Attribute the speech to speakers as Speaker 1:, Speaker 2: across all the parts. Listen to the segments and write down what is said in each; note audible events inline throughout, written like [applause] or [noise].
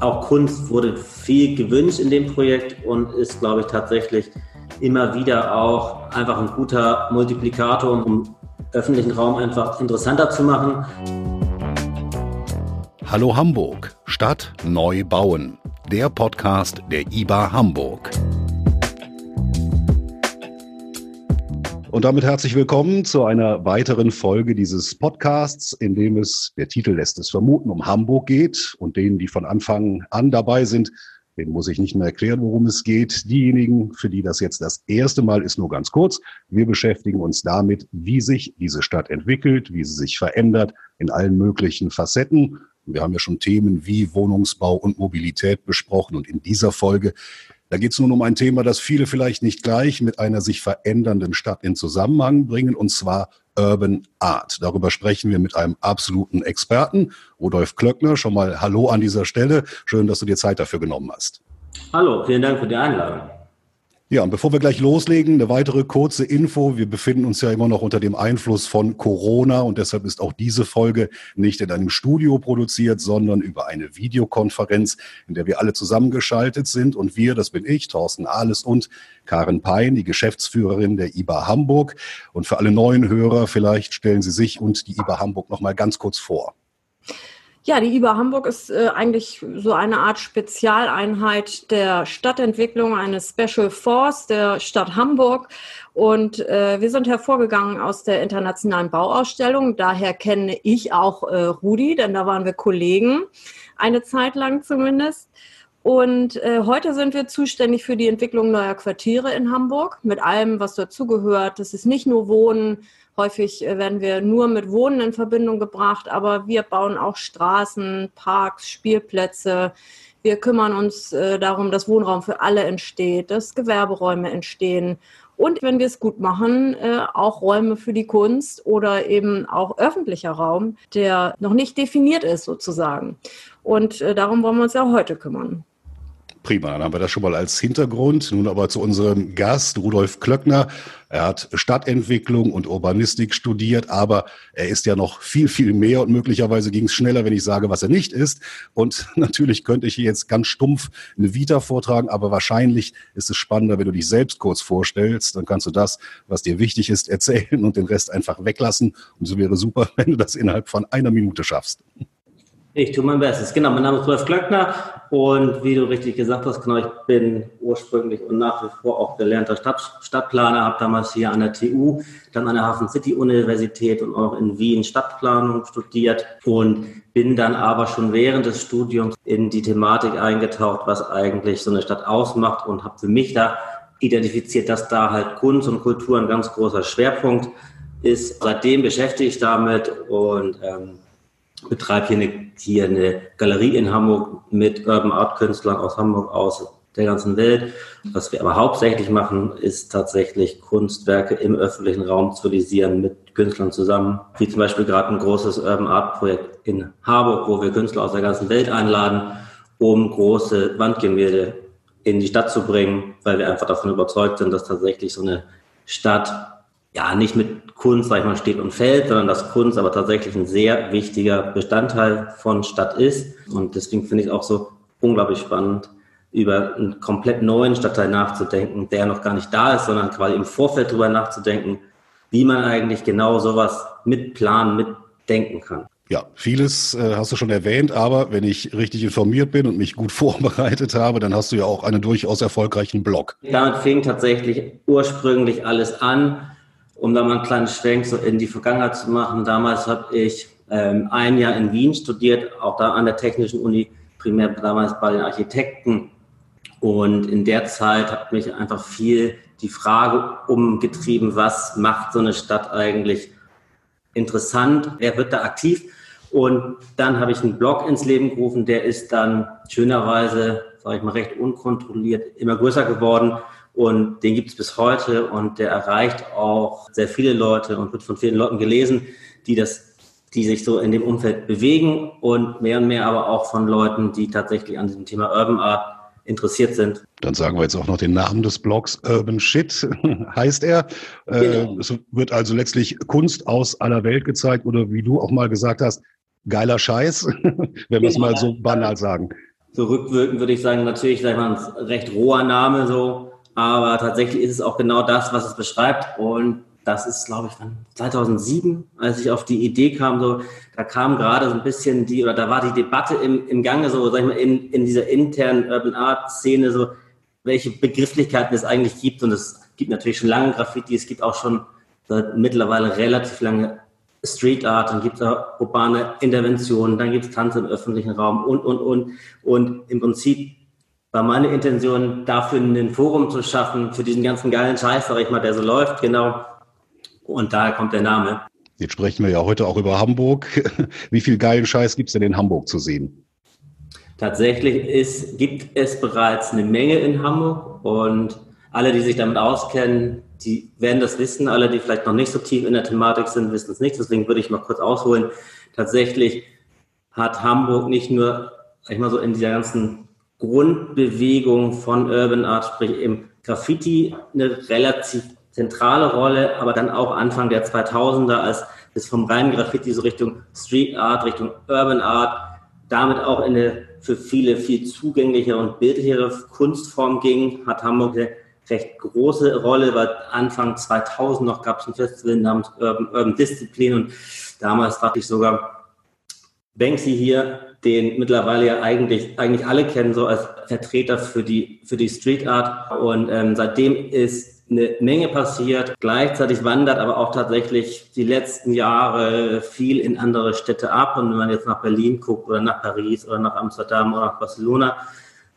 Speaker 1: auch Kunst wurde viel gewünscht in dem Projekt und ist, glaube ich, tatsächlich immer wieder auch einfach ein guter Multiplikator, um öffentlichen Raum einfach interessanter zu machen.
Speaker 2: Hallo Hamburg, Stadt neu bauen. Der Podcast der IBA Hamburg. Und damit herzlich willkommen zu einer weiteren Folge dieses Podcasts, in dem es, der Titel lässt es vermuten, um Hamburg geht. Und denen, die von Anfang an dabei sind, denen muss ich nicht mehr erklären, worum es geht. Diejenigen, für die das jetzt das erste Mal ist, nur ganz kurz. Wir beschäftigen uns damit, wie sich diese Stadt entwickelt, wie sie sich verändert in allen möglichen Facetten. Wir haben ja schon Themen wie Wohnungsbau und Mobilität besprochen. Und in dieser Folge da geht es nun um ein Thema, das viele vielleicht nicht gleich mit einer sich verändernden Stadt in Zusammenhang bringen, und zwar Urban Art. Darüber sprechen wir mit einem absoluten Experten, Rudolf Klöckner. Schon mal Hallo an dieser Stelle. Schön, dass du dir Zeit dafür genommen hast.
Speaker 1: Hallo, vielen Dank für die Einladung.
Speaker 2: Ja, und bevor wir gleich loslegen, eine weitere kurze Info. Wir befinden uns ja immer noch unter dem Einfluss von Corona und deshalb ist auch diese Folge nicht in einem Studio produziert, sondern über eine Videokonferenz, in der wir alle zusammengeschaltet sind. Und wir, das bin ich, Thorsten Ahles und Karen Pein, die Geschäftsführerin der IBA Hamburg. Und für alle neuen Hörer, vielleicht stellen Sie sich und die IBA Hamburg noch mal ganz kurz vor.
Speaker 3: Ja, die IBA Hamburg ist äh, eigentlich so eine Art Spezialeinheit der Stadtentwicklung, eine Special Force der Stadt Hamburg. Und äh, wir sind hervorgegangen aus der internationalen Bauausstellung. Daher kenne ich auch äh, Rudi, denn da waren wir Kollegen, eine Zeit lang zumindest. Und äh, heute sind wir zuständig für die Entwicklung neuer Quartiere in Hamburg mit allem, was dazugehört. Das ist nicht nur Wohnen, Häufig äh, werden wir nur mit Wohnen in Verbindung gebracht, aber wir bauen auch Straßen, Parks, Spielplätze. Wir kümmern uns äh, darum, dass Wohnraum für alle entsteht, dass Gewerberäume entstehen und wenn wir es gut machen, äh, auch Räume für die Kunst oder eben auch öffentlicher Raum, der noch nicht definiert ist sozusagen. Und darum wollen wir uns ja heute kümmern.
Speaker 2: Prima, dann haben wir das schon mal als Hintergrund. Nun aber zu unserem Gast, Rudolf Klöckner. Er hat Stadtentwicklung und Urbanistik studiert, aber er ist ja noch viel, viel mehr und möglicherweise ging es schneller, wenn ich sage, was er nicht ist. Und [laughs] natürlich könnte ich hier jetzt ganz stumpf eine Vita vortragen, aber wahrscheinlich ist es spannender, wenn du dich selbst kurz vorstellst. Dann kannst du das, was dir wichtig ist, erzählen und den Rest einfach weglassen. Und so wäre super, [laughs] wenn du das innerhalb von einer Minute schaffst.
Speaker 1: Ich tue mein Bestes. Genau, mein Name ist Rolf Klöckner und wie du richtig gesagt hast, genau, ich bin ursprünglich und nach wie vor auch gelernter Stadt, Stadtplaner, habe damals hier an der TU, dann an der Hafen City Universität und auch in Wien Stadtplanung studiert und bin dann aber schon während des Studiums in die Thematik eingetaucht, was eigentlich so eine Stadt ausmacht und habe für mich da identifiziert, dass da halt Kunst und Kultur ein ganz großer Schwerpunkt ist. Seitdem beschäftige ich damit und ähm, betreibe hier eine, hier eine Galerie in Hamburg mit Urban Art Künstlern aus Hamburg, aus der ganzen Welt. Was wir aber hauptsächlich machen, ist tatsächlich Kunstwerke im öffentlichen Raum zu realisieren mit Künstlern zusammen. Wie zum Beispiel gerade ein großes Urban Art Projekt in Harburg, wo wir Künstler aus der ganzen Welt einladen, um große Wandgemälde in die Stadt zu bringen, weil wir einfach davon überzeugt sind, dass tatsächlich so eine Stadt ja nicht mit Kunst, sag ich mal, steht und fällt, sondern dass Kunst aber tatsächlich ein sehr wichtiger Bestandteil von Stadt ist. Und deswegen finde ich es auch so unglaublich spannend, über einen komplett neuen Stadtteil nachzudenken, der noch gar nicht da ist, sondern quasi im Vorfeld darüber nachzudenken, wie man eigentlich genau sowas mitplanen, mitdenken kann.
Speaker 2: Ja, vieles äh, hast du schon erwähnt, aber wenn ich richtig informiert bin und mich gut [laughs] vorbereitet habe, dann hast du ja auch einen durchaus erfolgreichen Blog.
Speaker 1: Damit fing tatsächlich ursprünglich alles an um da mal einen kleinen Schwenk so in die Vergangenheit zu machen. Damals habe ich ähm, ein Jahr in Wien studiert, auch da an der Technischen Uni, primär damals bei den Architekten. Und in der Zeit hat mich einfach viel die Frage umgetrieben, was macht so eine Stadt eigentlich interessant? Wer wird da aktiv? Und dann habe ich einen Blog ins Leben gerufen, der ist dann schönerweise, sage ich mal, recht unkontrolliert immer größer geworden und den gibt es bis heute und der erreicht auch sehr viele Leute und wird von vielen Leuten gelesen, die das, die sich so in dem Umfeld bewegen und mehr und mehr aber auch von Leuten, die tatsächlich an diesem Thema Urban Art interessiert sind.
Speaker 2: Dann sagen wir jetzt auch noch den Namen des Blogs. Urban Shit [laughs] heißt er. Äh, genau. Es wird also letztlich Kunst aus aller Welt gezeigt oder wie du auch mal gesagt hast, geiler Scheiß, [laughs] wenn wir es genau. mal so banal sagen.
Speaker 1: so rückwirkend würde ich sagen, natürlich sag ich mal, ein recht roher Name so, aber tatsächlich ist es auch genau das, was es beschreibt. Und das ist, glaube ich, 2007, als ich auf die Idee kam, so, da kam gerade so ein bisschen die, oder da war die Debatte im, im Gange, so, sag ich mal, in, in dieser internen Urban Art Szene, so, welche Begrifflichkeiten es eigentlich gibt. Und es gibt natürlich schon lange Graffiti, es gibt auch schon seit mittlerweile relativ lange Street Art, dann gibt es urbane Interventionen, dann gibt es Tanz im öffentlichen Raum und, und, und. Und im Prinzip war meine Intention, dafür ein Forum zu schaffen, für diesen ganzen geilen Scheiß, sag ich mal, der so läuft, genau. Und daher kommt der Name.
Speaker 2: Jetzt sprechen wir ja heute auch über Hamburg. [laughs] Wie viel geilen Scheiß gibt es denn in Hamburg zu sehen?
Speaker 1: Tatsächlich ist, gibt es bereits eine Menge in Hamburg und alle, die sich damit auskennen, die werden das wissen. Alle, die vielleicht noch nicht so tief in der Thematik sind, wissen es nicht. Deswegen würde ich mal kurz ausholen. Tatsächlich hat Hamburg nicht nur, sag ich mal so, in dieser ganzen Grundbewegung von Urban Art, sprich im Graffiti, eine relativ zentrale Rolle, aber dann auch Anfang der 2000er, als es vom reinen Graffiti so Richtung Street Art, Richtung Urban Art, damit auch in eine für viele viel zugänglichere und bildlichere Kunstform ging, hat Hamburg eine recht große Rolle, weil Anfang 2000 noch gab es ein Festival namens Urban, Urban Discipline und damals war ich sogar Banksy hier, den mittlerweile ja eigentlich, eigentlich alle kennen, so als Vertreter für die, für die Street Art. Und ähm, seitdem ist eine Menge passiert. Gleichzeitig wandert aber auch tatsächlich die letzten Jahre viel in andere Städte ab. Und wenn man jetzt nach Berlin guckt oder nach Paris oder nach Amsterdam oder nach Barcelona,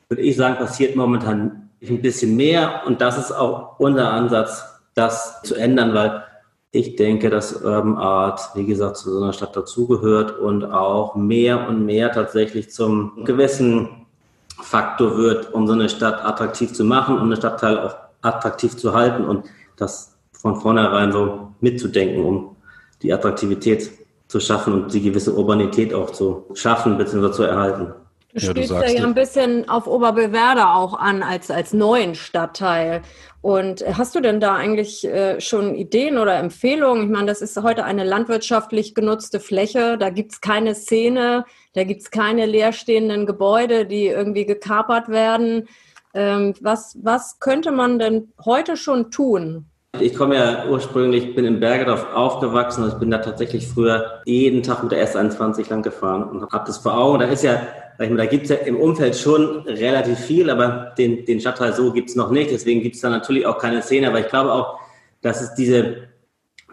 Speaker 1: würde ich sagen, passiert momentan ein bisschen mehr. Und das ist auch unser Ansatz, das zu ändern, weil ich denke, dass Urban Art, wie gesagt, zu so einer Stadt dazugehört und auch mehr und mehr tatsächlich zum gewissen Faktor wird, um so eine Stadt attraktiv zu machen, um eine Stadtteil auch attraktiv zu halten und das von vornherein so mitzudenken, um die Attraktivität zu schaffen und die gewisse Urbanität auch zu schaffen bzw. zu erhalten.
Speaker 3: Du ja, spielst ja, ja ein bisschen auf Oberbewerder auch an als, als neuen Stadtteil. Und hast du denn da eigentlich äh, schon Ideen oder Empfehlungen? Ich meine, das ist heute eine landwirtschaftlich genutzte Fläche. Da gibt es keine Szene, da gibt es keine leerstehenden Gebäude, die irgendwie gekapert werden. Ähm, was, was könnte man denn heute schon tun?
Speaker 1: Ich komme ja ursprünglich, bin in Bergedorf aufgewachsen und ich bin da tatsächlich früher jeden Tag mit der S21 lang gefahren und habe das vor Augen. Da ist ja, da gibt es ja im Umfeld schon relativ viel, aber den, den Stadtteil so gibt es noch nicht. Deswegen gibt es da natürlich auch keine Szene. Aber ich glaube auch, dass es diese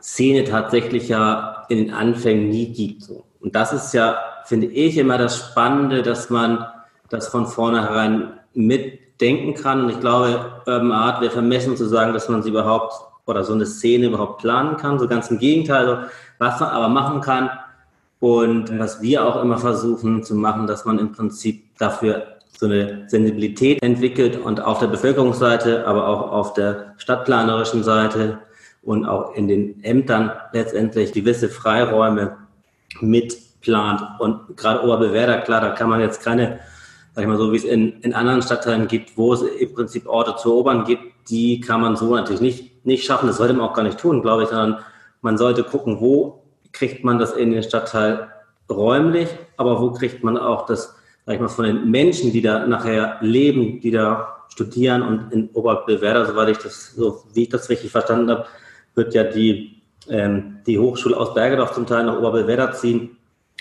Speaker 1: Szene tatsächlich ja in den Anfängen nie gibt. Und das ist ja, finde ich, immer das Spannende, dass man das von vornherein mitdenken kann. Und ich glaube, Urban Art wäre vermessen zu sagen, dass man sie überhaupt oder so eine Szene überhaupt planen kann. So ganz im Gegenteil, was man aber machen kann und was wir auch immer versuchen zu machen, dass man im Prinzip dafür so eine Sensibilität entwickelt und auf der Bevölkerungsseite, aber auch auf der stadtplanerischen Seite und auch in den Ämtern letztendlich gewisse Freiräume mitplant. Und gerade Oberbewerder, klar, da kann man jetzt keine, sag ich mal so, wie es in, in anderen Stadtteilen gibt, wo es im Prinzip Orte zu erobern gibt, die kann man so natürlich nicht, nicht schaffen. Das sollte man auch gar nicht tun, glaube ich, sondern man sollte gucken, wo kriegt man das in den Stadtteil räumlich, aber wo kriegt man auch das, sag ich mal, von den Menschen, die da nachher leben, die da studieren und in Oberbewerder, soweit ich das, so wie ich das richtig verstanden habe, wird ja die, ähm, die Hochschule aus Bergedorf zum Teil nach Oberbewerder ziehen.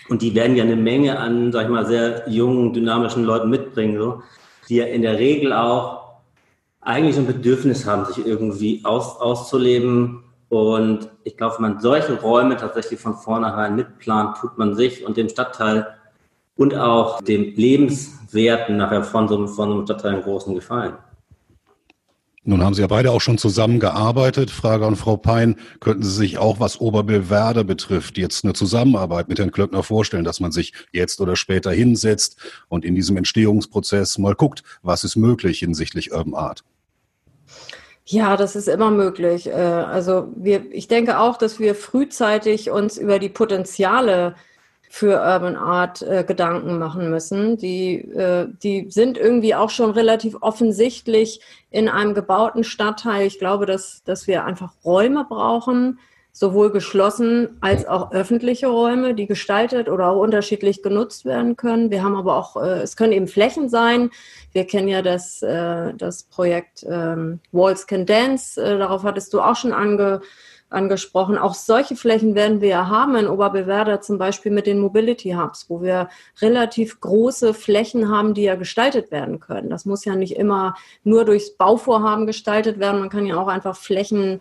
Speaker 1: Und die werden ja eine Menge an, sag ich mal, sehr jungen, dynamischen Leuten mitbringen, so, die ja in der Regel auch eigentlich ein Bedürfnis haben, sich irgendwie aus, auszuleben. Und ich glaube, wenn man solche Räume tatsächlich von vornherein mitplant, tut man sich und dem Stadtteil und auch dem Lebenswerten nachher von so, von so einem Stadtteil einen großen Gefallen.
Speaker 2: Nun haben Sie ja beide auch schon zusammengearbeitet. Frage an Frau Pein, könnten Sie sich auch, was Oberbillwerder betrifft, jetzt eine Zusammenarbeit mit Herrn Klöckner vorstellen, dass man sich jetzt oder später hinsetzt und in diesem Entstehungsprozess mal guckt, was ist möglich hinsichtlich Urban Art?
Speaker 3: Ja, das ist immer möglich. Äh, also wir, ich denke auch, dass wir frühzeitig uns über die Potenziale für Urban Art äh, Gedanken machen müssen. Die, äh, die sind irgendwie auch schon relativ offensichtlich in einem gebauten Stadtteil. Ich glaube, dass, dass wir einfach Räume brauchen, sowohl geschlossen als auch öffentliche Räume, die gestaltet oder auch unterschiedlich genutzt werden können. Wir haben aber auch, äh, es können eben Flächen sein. Wir kennen ja das, äh, das Projekt ähm, Walls Can Dance, äh, darauf hattest du auch schon ange, angesprochen. Auch solche Flächen werden wir ja haben in Oberbewerder zum Beispiel mit den Mobility Hubs, wo wir relativ große Flächen haben, die ja gestaltet werden können. Das muss ja nicht immer nur durchs Bauvorhaben gestaltet werden. Man kann ja auch einfach Flächen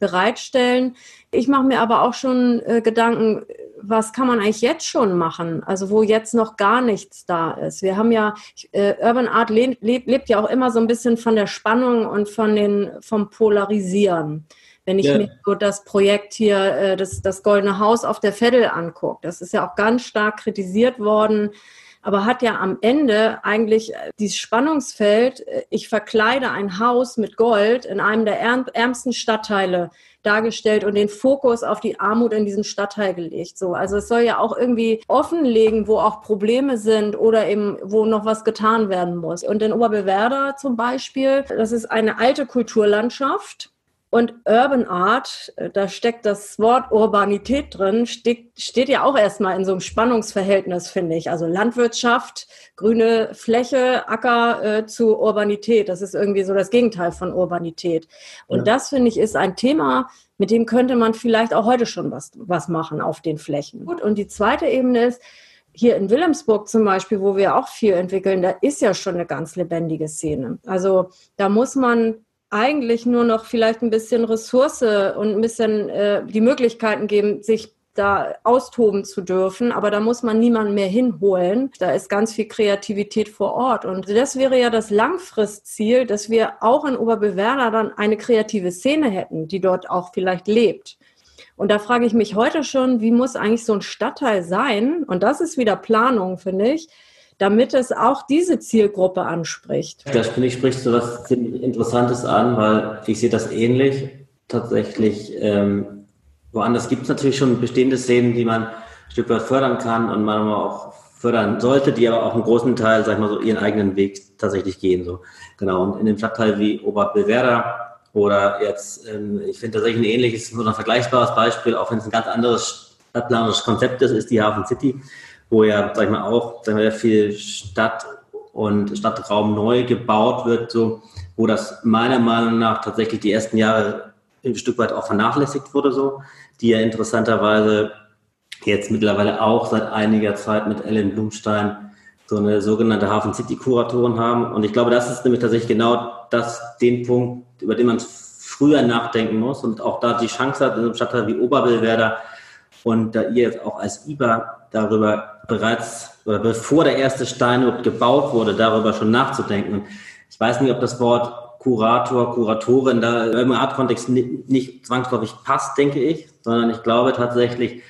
Speaker 3: bereitstellen. Ich mache mir aber auch schon äh, Gedanken, was kann man eigentlich jetzt schon machen? Also wo jetzt noch gar nichts da ist. Wir haben ja, äh, Urban Art lebt, lebt ja auch immer so ein bisschen von der Spannung und von den, vom Polarisieren. Wenn ich ja. mir so das Projekt hier, äh, das, das Goldene Haus auf der Veddel angucke, das ist ja auch ganz stark kritisiert worden, aber hat ja am Ende eigentlich äh, dieses Spannungsfeld, äh, ich verkleide ein Haus mit Gold in einem der ärmsten Stadtteile dargestellt und den Fokus auf die Armut in diesem Stadtteil gelegt. So, also es soll ja auch irgendwie offenlegen, wo auch Probleme sind oder eben wo noch was getan werden muss. Und in Oberbewerder zum Beispiel, das ist eine alte Kulturlandschaft und Urban Art, äh, da steckt das Wort Urbanität drin, steht, steht ja auch erstmal in so einem Spannungsverhältnis, finde ich. Also Landwirtschaft, grüne Fläche, Acker äh, zu Urbanität. Das ist irgendwie so das Gegenteil von Urbanität. Und ja. das, finde ich, ist ein Thema, mit dem könnte man vielleicht auch heute schon was, was machen auf den Flächen. Gut, und die zweite Ebene ist, hier in Wilhelmsburg zum Beispiel, wo wir auch viel entwickeln, da ist ja schon eine ganz lebendige Szene. Also da muss man eigentlich nur noch vielleicht ein bisschen Ressource und ein bisschen äh, die Möglichkeiten geben, sich da austoben zu dürfen, aber da muss man niemanden mehr hinholen. Da ist ganz viel Kreativität vor Ort. Und das wäre ja das Langfristziel, dass wir auch in Oberbewerder dann eine kreative Szene hätten, die dort auch vielleicht lebt. Und da frage ich mich heute schon, wie muss eigentlich so ein Stadtteil sein? Und das ist wieder Planung, finde ich damit es auch diese Zielgruppe anspricht.
Speaker 1: Da finde ich, sprichst du was ziemlich Interessantes an, weil ich sehe das ähnlich. Tatsächlich, ähm, woanders gibt es natürlich schon bestehende Szenen, die man ein Stück weit fördern kann und man auch fördern sollte, die aber auch einen großen Teil, sag ich mal so, ihren eigenen Weg tatsächlich gehen. So. Genau. Und in dem Stadtteil wie Oberbelwerder oder jetzt, ähm, ich finde tatsächlich ein ähnliches ein vergleichbares Beispiel, auch wenn es ein ganz anderes stadtplanerisches Konzept ist, ist die Hafen City wo ja, sag ich mal, auch sag ich mal, viel Stadt und Stadtraum neu gebaut wird, so, wo das meiner Meinung nach tatsächlich die ersten Jahre ein Stück weit auch vernachlässigt wurde, so, die ja interessanterweise jetzt mittlerweile auch seit einiger Zeit mit Ellen Blumstein so eine sogenannte Hafen City Kuratorin haben. Und ich glaube, das ist nämlich tatsächlich genau das, den Punkt, über den man früher nachdenken muss und auch da die Chance hat, in einem Stadtteil wie Oberbillwerder und da ihr jetzt auch als IBA darüber bereits oder bevor der erste Stein gebaut wurde, darüber schon nachzudenken. Ich weiß nicht, ob das Wort Kurator, Kuratorin da im Art-Kontext nicht, nicht zwangsläufig passt, denke ich, sondern ich glaube tatsächlich,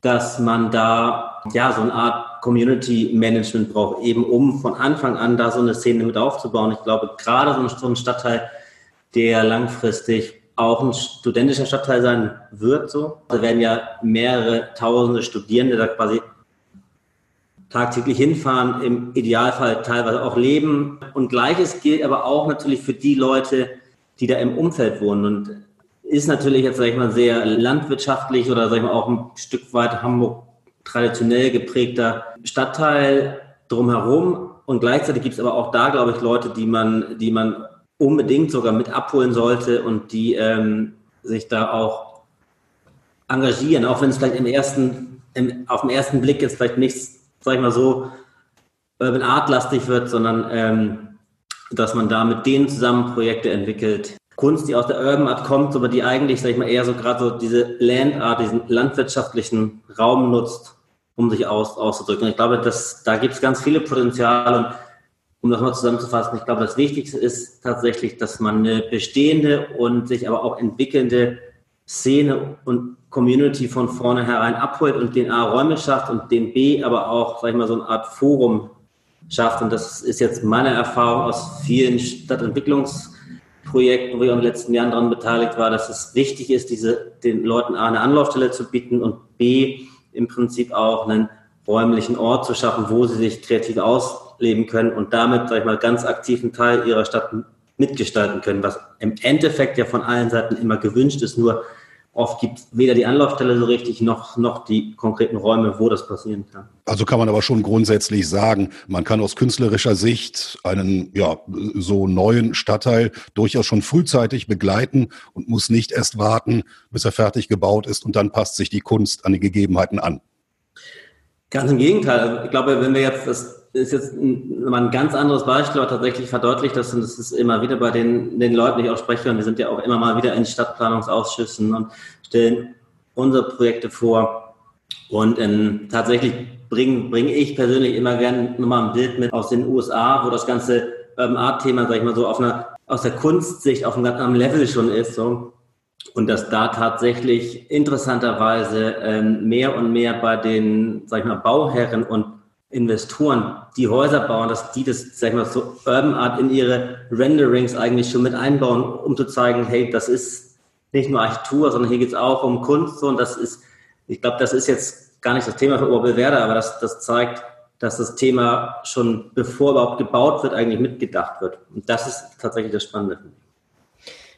Speaker 1: dass man da ja so eine Art Community Management braucht, eben um von Anfang an da so eine Szene mit aufzubauen. Ich glaube, gerade so ein Stadtteil, der langfristig auch ein studentischer Stadtteil sein wird, so. Da werden ja mehrere tausende Studierende da quasi tagtäglich hinfahren, im Idealfall teilweise auch leben. Und gleiches gilt aber auch natürlich für die Leute, die da im Umfeld wohnen. Und ist natürlich jetzt, sag ich mal, sehr landwirtschaftlich oder, sag ich mal, auch ein Stück weit Hamburg traditionell geprägter Stadtteil drumherum. Und gleichzeitig gibt es aber auch da, glaube ich, Leute, die man, die man unbedingt sogar mit abholen sollte und die ähm, sich da auch engagieren, auch wenn es vielleicht im ersten, im, auf den ersten Blick jetzt vielleicht nichts sag ich mal so, Urban Art lastig wird, sondern ähm, dass man da mit denen zusammen Projekte entwickelt. Kunst, die aus der Urban Art kommt, aber die eigentlich, sag ich mal, eher so gerade so diese Land Art, diesen landwirtschaftlichen Raum nutzt, um sich aus, auszudrücken. Ich glaube, dass, da gibt es ganz viele Potenziale. Und um das mal zusammenzufassen, ich glaube, das Wichtigste ist tatsächlich, dass man eine bestehende und sich aber auch entwickelnde Szene und Community von vornherein abholt und den A Räume schafft und den B aber auch, sag ich mal, so eine Art Forum schafft. Und das ist jetzt meine Erfahrung aus vielen Stadtentwicklungsprojekten, wo ich in den letzten Jahren daran beteiligt war, dass es wichtig ist, diese, den Leuten A eine Anlaufstelle zu bieten und B im Prinzip auch einen räumlichen Ort zu schaffen, wo sie sich kreativ ausleben können und damit, sag ich mal, ganz aktiven Teil ihrer Stadt mitgestalten können, was im Endeffekt ja von allen Seiten immer gewünscht ist, nur oft gibt es weder die Anlaufstelle so richtig noch, noch die konkreten Räume, wo das passieren kann.
Speaker 2: Also kann man aber schon grundsätzlich sagen, man kann aus künstlerischer Sicht einen ja, so neuen Stadtteil durchaus schon frühzeitig begleiten und muss nicht erst warten, bis er fertig gebaut ist und dann passt sich die Kunst an die Gegebenheiten an.
Speaker 1: Ganz im Gegenteil. Ich glaube, wenn wir jetzt, das ist jetzt ein, ein ganz anderes Beispiel, aber tatsächlich verdeutlicht das, und das ist immer wieder bei den, den Leuten, die ich auch spreche, und wir sind ja auch immer mal wieder in Stadtplanungsausschüssen und stellen unsere Projekte vor. Und ähm, tatsächlich bringe bring ich persönlich immer gerne nochmal ein Bild mit aus den USA, wo das ganze Urban Art Thema, sag ich mal so, auf einer, aus der Kunstsicht auf einem ganz anderen Level schon ist. So. Und dass da tatsächlich interessanterweise ähm, mehr und mehr bei den, sag ich mal, Bauherren und Investoren, die Häuser bauen, dass die das, sag ich mal, so Urban Art in ihre Renderings eigentlich schon mit einbauen, um zu zeigen, hey, das ist nicht nur Architektur, sondern hier geht es auch um Kunst. Und das ist, ich glaube, das ist jetzt gar nicht das Thema für Oberbelwerder, aber das, das zeigt, dass das Thema schon bevor überhaupt gebaut wird, eigentlich mitgedacht wird. Und das ist tatsächlich das Spannende.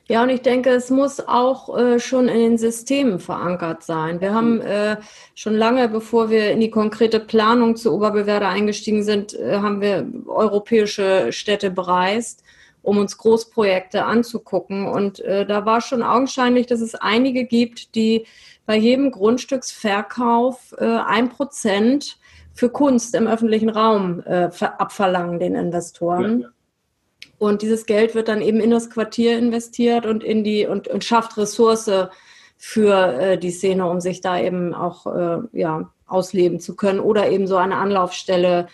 Speaker 3: Ja, und ich denke, es muss auch äh, schon in den Systemen verankert sein. Wir haben äh, schon lange, bevor wir in die konkrete Planung zu Oberbewerder eingestiegen sind, äh, haben wir europäische Städte bereist, um uns Großprojekte anzugucken. Und äh, da war schon augenscheinlich, dass es einige gibt, die bei jedem Grundstücksverkauf äh, ein Prozent für Kunst im öffentlichen Raum äh, abverlangen den Investoren. Ja. Und dieses Geld wird dann eben in das Quartier investiert und in die und, und schafft Ressource für äh, die Szene, um sich da eben auch äh, ja, ausleben zu können oder eben so eine Anlaufstelle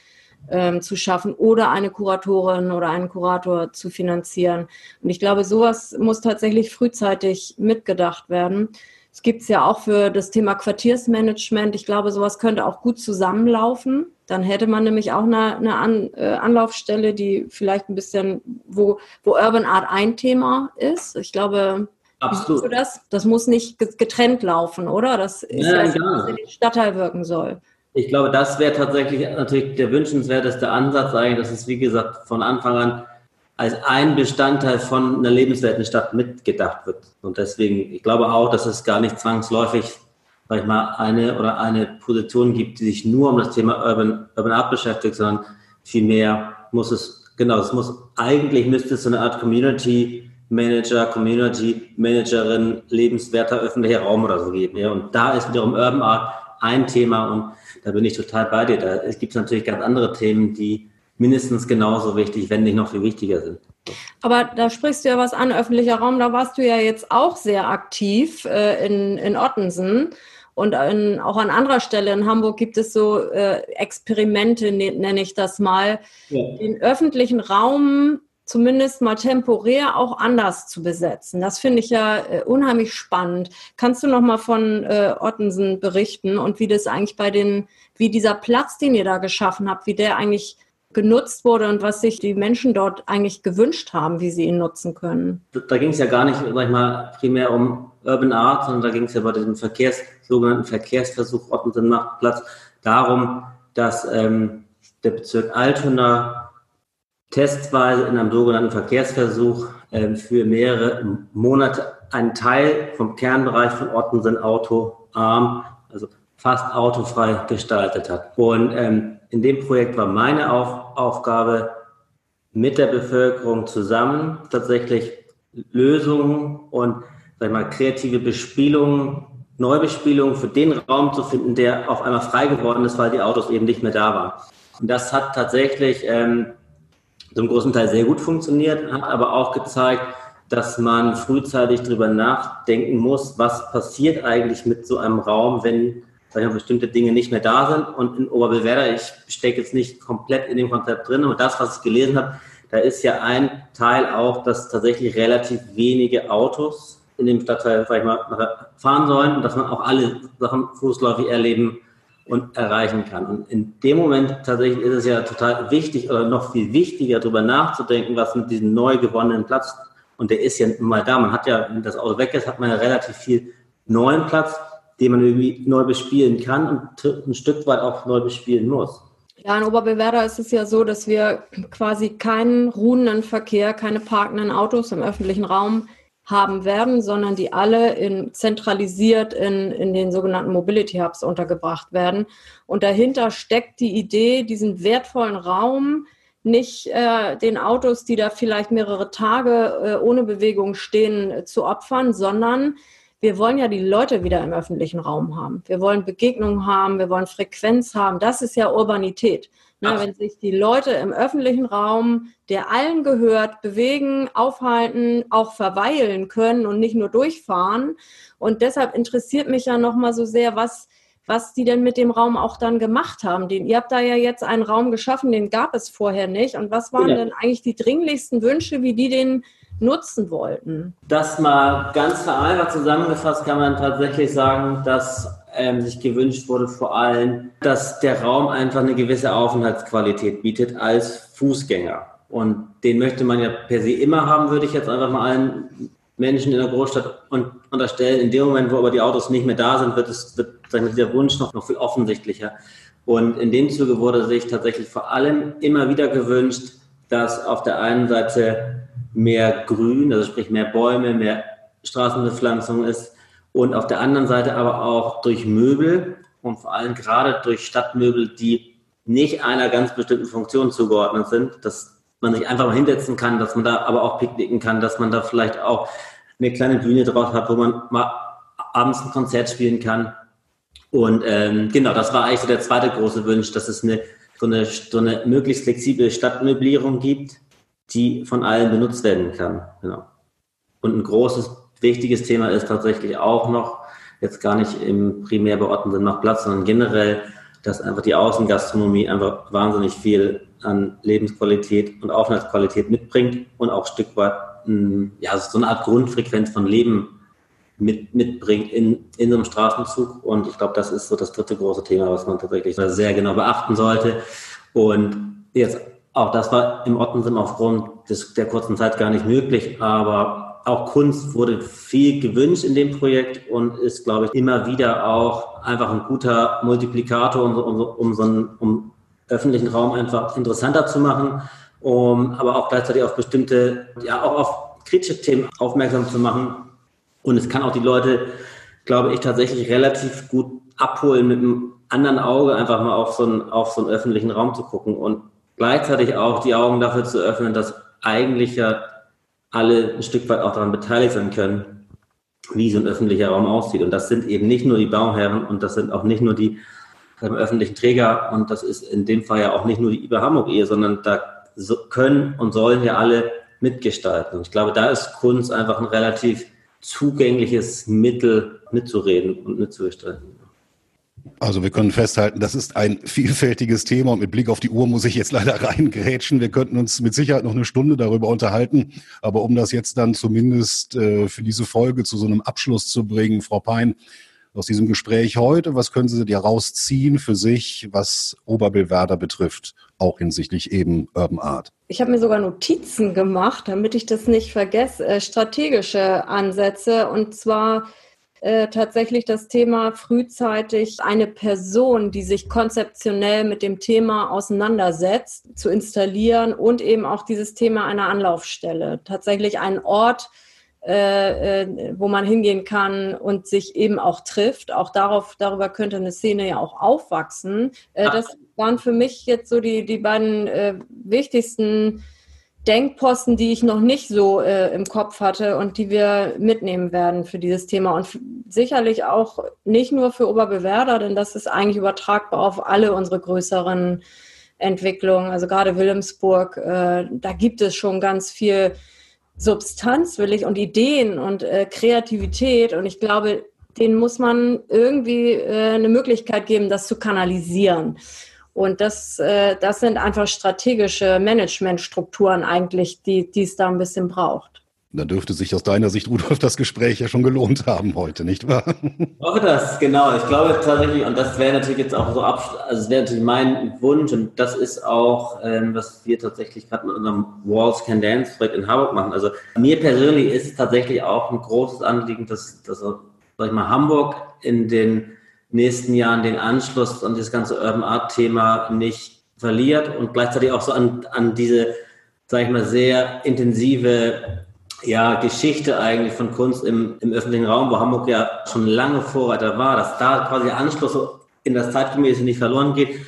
Speaker 3: ähm, zu schaffen oder eine Kuratorin oder einen Kurator zu finanzieren. Und ich glaube, sowas muss tatsächlich frühzeitig mitgedacht werden. Es gibt es ja auch für das Thema Quartiersmanagement. Ich glaube, sowas könnte auch gut zusammenlaufen. Dann hätte man nämlich auch eine, eine An, äh, Anlaufstelle, die vielleicht ein bisschen, wo, wo Urban Art ein Thema ist. Ich glaube, Absolut. Wie du das? Das muss nicht getrennt laufen, oder? Das ist ja, ja was in den Stadtteil wirken soll.
Speaker 1: Ich glaube, das wäre tatsächlich natürlich der wünschenswerteste Ansatz eigentlich, dass es, wie gesagt, von Anfang an als ein Bestandteil von einer lebenswerten Stadt mitgedacht wird. Und deswegen, ich glaube auch, dass es gar nicht zwangsläufig, sag ich mal, eine oder eine Position gibt, die sich nur um das Thema Urban, Urban Art beschäftigt, sondern vielmehr muss es, genau, es muss, eigentlich müsste es so eine Art Community Manager, Community Managerin, lebenswerter öffentlicher Raum oder so geben. Ja. Und da ist wiederum Urban Art ein Thema und da bin ich total bei dir. Da gibt es natürlich ganz andere Themen, die mindestens genauso wichtig, wenn nicht noch viel wichtiger sind.
Speaker 3: Aber da sprichst du ja was an, öffentlicher Raum, da warst du ja jetzt auch sehr aktiv äh, in, in Ottensen. Und in, auch an anderer Stelle in Hamburg gibt es so äh, Experimente, ne, nenne ich das mal, ja. den öffentlichen Raum zumindest mal temporär auch anders zu besetzen. Das finde ich ja äh, unheimlich spannend. Kannst du noch mal von äh, Ottensen berichten und wie das eigentlich bei den, wie dieser Platz, den ihr da geschaffen habt, wie der eigentlich genutzt wurde und was sich die Menschen dort eigentlich gewünscht haben, wie sie ihn nutzen können.
Speaker 1: Da ging es ja gar nicht, sag ich mal, primär um Urban Art, sondern da ging es ja bei diesem Verkehrs, sogenannten Verkehrsversuch Ottensen macht Platz darum, dass ähm, der Bezirk Altona testweise in einem sogenannten Verkehrsversuch ähm, für mehrere Monate einen Teil vom Kernbereich von Ottensen autoarm, also fast autofrei gestaltet hat. Und ähm, in dem Projekt war meine Auf Aufgabe, mit der Bevölkerung zusammen tatsächlich Lösungen und sag ich mal, kreative Bespielungen, Neubespielungen für den Raum zu finden, der auf einmal frei geworden ist, weil die Autos eben nicht mehr da waren. Und das hat tatsächlich ähm, zum großen Teil sehr gut funktioniert, hat aber auch gezeigt, dass man frühzeitig darüber nachdenken muss, was passiert eigentlich mit so einem Raum, wenn sag ich mal, bestimmte Dinge nicht mehr da sind. Und in Oberbelwerder, ich stecke jetzt nicht komplett in dem Konzept drin, aber das, was ich gelesen habe, da ist ja ein Teil auch, dass tatsächlich relativ wenige Autos in dem Stadtteil, sag ich mal, fahren sollen und dass man auch alle Sachen fußläufig erleben und erreichen kann. Und in dem Moment tatsächlich ist es ja total wichtig oder noch viel wichtiger, darüber nachzudenken, was mit diesem neu gewonnenen Platz, und der ist ja mal da, man hat ja, wenn das Auto weg ist, hat man ja relativ viel neuen Platz den man irgendwie neu bespielen kann und ein Stück weit auch neu bespielen muss.
Speaker 3: Ja, in Oberbewerder ist es ja so, dass wir quasi keinen ruhenden Verkehr, keine parkenden Autos im öffentlichen Raum haben werden, sondern die alle in, zentralisiert in, in den sogenannten Mobility Hubs untergebracht werden. Und dahinter steckt die Idee, diesen wertvollen Raum nicht äh, den Autos, die da vielleicht mehrere Tage äh, ohne Bewegung stehen, äh, zu opfern, sondern wir wollen ja die Leute wieder im öffentlichen Raum haben. Wir wollen Begegnungen haben, wir wollen Frequenz haben. Das ist ja Urbanität. Ne, wenn sich die Leute im öffentlichen Raum, der allen gehört, bewegen, aufhalten, auch verweilen können und nicht nur durchfahren. Und deshalb interessiert mich ja nochmal so sehr, was, was die denn mit dem Raum auch dann gemacht haben. Den, ihr habt da ja jetzt einen Raum geschaffen, den gab es vorher nicht. Und was waren ja. denn eigentlich die dringlichsten Wünsche, wie die den nutzen wollten?
Speaker 1: Das mal ganz vereinfacht zusammengefasst kann man tatsächlich sagen, dass ähm, sich gewünscht wurde, vor allem, dass der Raum einfach eine gewisse Aufenthaltsqualität bietet als Fußgänger. Und den möchte man ja per se immer haben, würde ich jetzt einfach mal allen Menschen in der Großstadt unterstellen. In dem Moment, wo aber die Autos nicht mehr da sind, wird, es, wird dieser Wunsch noch, noch viel offensichtlicher. Und in dem Zuge wurde sich tatsächlich vor allem immer wieder gewünscht, dass auf der einen Seite mehr Grün, also sprich mehr Bäume, mehr Straßenbepflanzung ist, und auf der anderen Seite aber auch durch Möbel und vor allem gerade durch Stadtmöbel, die nicht einer ganz bestimmten Funktion zugeordnet sind, dass man sich einfach mal hinsetzen kann, dass man da aber auch picknicken kann, dass man da vielleicht auch eine kleine Bühne drauf hat, wo man mal abends ein Konzert spielen kann. Und ähm, genau, das war eigentlich so der zweite große Wunsch, dass es eine so, eine so eine möglichst flexible Stadtmöblierung gibt, die von allen benutzt werden kann. Genau. Und ein großes wichtiges Thema ist tatsächlich auch noch, jetzt gar nicht im primär beordneten nach Platz, sondern generell, dass einfach die Außengastronomie einfach wahnsinnig viel an Lebensqualität und Aufenthaltsqualität mitbringt und auch ein Stück weit hm, ja, so eine Art Grundfrequenz von Leben mit, mitbringt in, in einem Straßenzug. Und ich glaube, das ist so das dritte große Thema, was man tatsächlich sehr genau beachten sollte. Und jetzt auch das war im Ottensim aufgrund des, der kurzen Zeit gar nicht möglich, aber auch Kunst wurde viel gewünscht in dem Projekt und ist, glaube ich, immer wieder auch einfach ein guter Multiplikator, um, um, um so einen um öffentlichen Raum einfach interessanter zu machen, um aber auch gleichzeitig auf bestimmte, ja, auch auf kritische Themen aufmerksam zu machen. Und es kann auch die Leute, glaube ich, tatsächlich relativ gut abholen, mit einem anderen Auge einfach mal auf so einen, auf so einen öffentlichen Raum zu gucken und gleichzeitig auch die Augen dafür zu öffnen, dass eigentlich ja alle ein Stück weit auch daran beteiligt sein können, wie so ein öffentlicher Raum aussieht. Und das sind eben nicht nur die Bauherren und das sind auch nicht nur die ähm, öffentlichen Träger und das ist in dem Fall ja auch nicht nur die IBA Hamburg Ehe, sondern da so können und sollen ja alle mitgestalten. Und ich glaube, da ist Kunst einfach ein relativ zugängliches Mittel mitzureden und mitzugestalten.
Speaker 2: Also wir können festhalten, das ist ein vielfältiges Thema und mit Blick auf die Uhr muss ich jetzt leider [laughs] reingrätschen. Wir könnten uns mit Sicherheit noch eine Stunde darüber unterhalten, aber um das jetzt dann zumindest äh, für diese Folge zu so einem Abschluss zu bringen, Frau Pein, aus diesem Gespräch heute, was können Sie dir rausziehen für sich, was Oberbillwerder betrifft, auch hinsichtlich eben Urban Art?
Speaker 3: Ich habe mir sogar Notizen gemacht, damit ich das nicht vergesse, äh, strategische Ansätze und zwar äh, tatsächlich das Thema frühzeitig eine Person, die sich konzeptionell mit dem Thema auseinandersetzt, zu installieren und eben auch dieses Thema einer Anlaufstelle. Tatsächlich ein Ort, äh, äh, wo man hingehen kann und sich eben auch trifft. Auch darauf, darüber könnte eine Szene ja auch aufwachsen. Äh, das waren für mich jetzt so die, die beiden äh, wichtigsten Denkposten, die ich noch nicht so äh, im Kopf hatte und die wir mitnehmen werden für dieses Thema und sicherlich auch nicht nur für Oberbewerder, denn das ist eigentlich übertragbar auf alle unsere größeren Entwicklungen. Also gerade Wilhelmsburg, äh, da gibt es schon ganz viel Substanz, will ich, und Ideen und äh, Kreativität und ich glaube, denen muss man irgendwie äh, eine Möglichkeit geben, das zu kanalisieren. Und das, äh, das sind einfach strategische Managementstrukturen eigentlich, die, es da ein bisschen braucht.
Speaker 2: Da dürfte sich aus deiner Sicht, Rudolf, das Gespräch ja schon gelohnt haben heute, nicht wahr?
Speaker 1: Ich hoffe das, genau. Ich glaube tatsächlich, und das wäre natürlich jetzt auch so, ab, also es wäre natürlich mein Wunsch, und das ist auch, ähm, was wir tatsächlich gerade mit unserem Walls Can Dance Projekt in Hamburg machen. Also mir persönlich ist es tatsächlich auch ein großes Anliegen, dass, dass sag ich mal, Hamburg in den nächsten Jahren den Anschluss an das ganze Urban Art Thema nicht verliert und gleichzeitig auch so an, an diese, sage ich mal, sehr intensive ja, Geschichte eigentlich von Kunst im, im öffentlichen Raum, wo Hamburg ja schon lange Vorreiter war, dass da quasi der Anschluss in das Zeitgemäße nicht verloren geht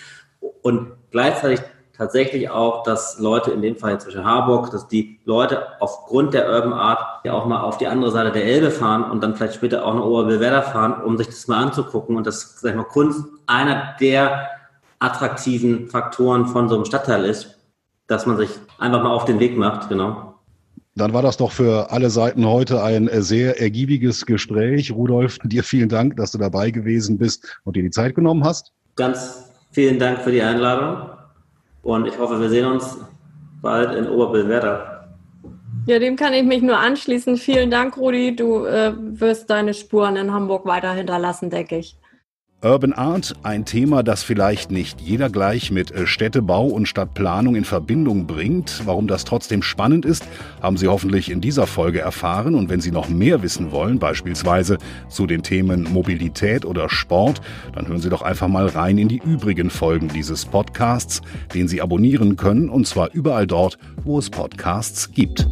Speaker 1: und gleichzeitig tatsächlich auch, dass Leute, in dem Fall zwischen Harburg, dass die Leute aufgrund der Urban Art ja auch mal auf die andere Seite der Elbe fahren und dann vielleicht später auch nach Oberbillwerder fahren, um sich das mal anzugucken und dass, sag ich mal, Kunst einer der attraktiven Faktoren von so einem Stadtteil ist, dass man sich einfach mal auf den Weg macht, genau.
Speaker 2: Dann war das doch für alle Seiten heute ein sehr ergiebiges Gespräch. Rudolf, dir vielen Dank, dass du dabei gewesen bist und dir die Zeit genommen hast.
Speaker 1: Ganz vielen Dank für die Einladung und ich hoffe, wir sehen uns bald in Oberbillwerder.
Speaker 3: Ja, dem kann ich mich nur anschließen. Vielen Dank, Rudi. Du äh, wirst deine Spuren in Hamburg weiter hinterlassen, denke ich.
Speaker 2: Urban Art, ein Thema, das vielleicht nicht jeder gleich mit äh, Städtebau und Stadtplanung in Verbindung bringt. Warum das trotzdem spannend ist, haben Sie hoffentlich in dieser Folge erfahren. Und wenn Sie noch mehr wissen wollen, beispielsweise zu den Themen Mobilität oder Sport, dann hören Sie doch einfach mal rein in die übrigen Folgen dieses Podcasts, den Sie abonnieren können, und zwar überall dort, wo es Podcasts gibt.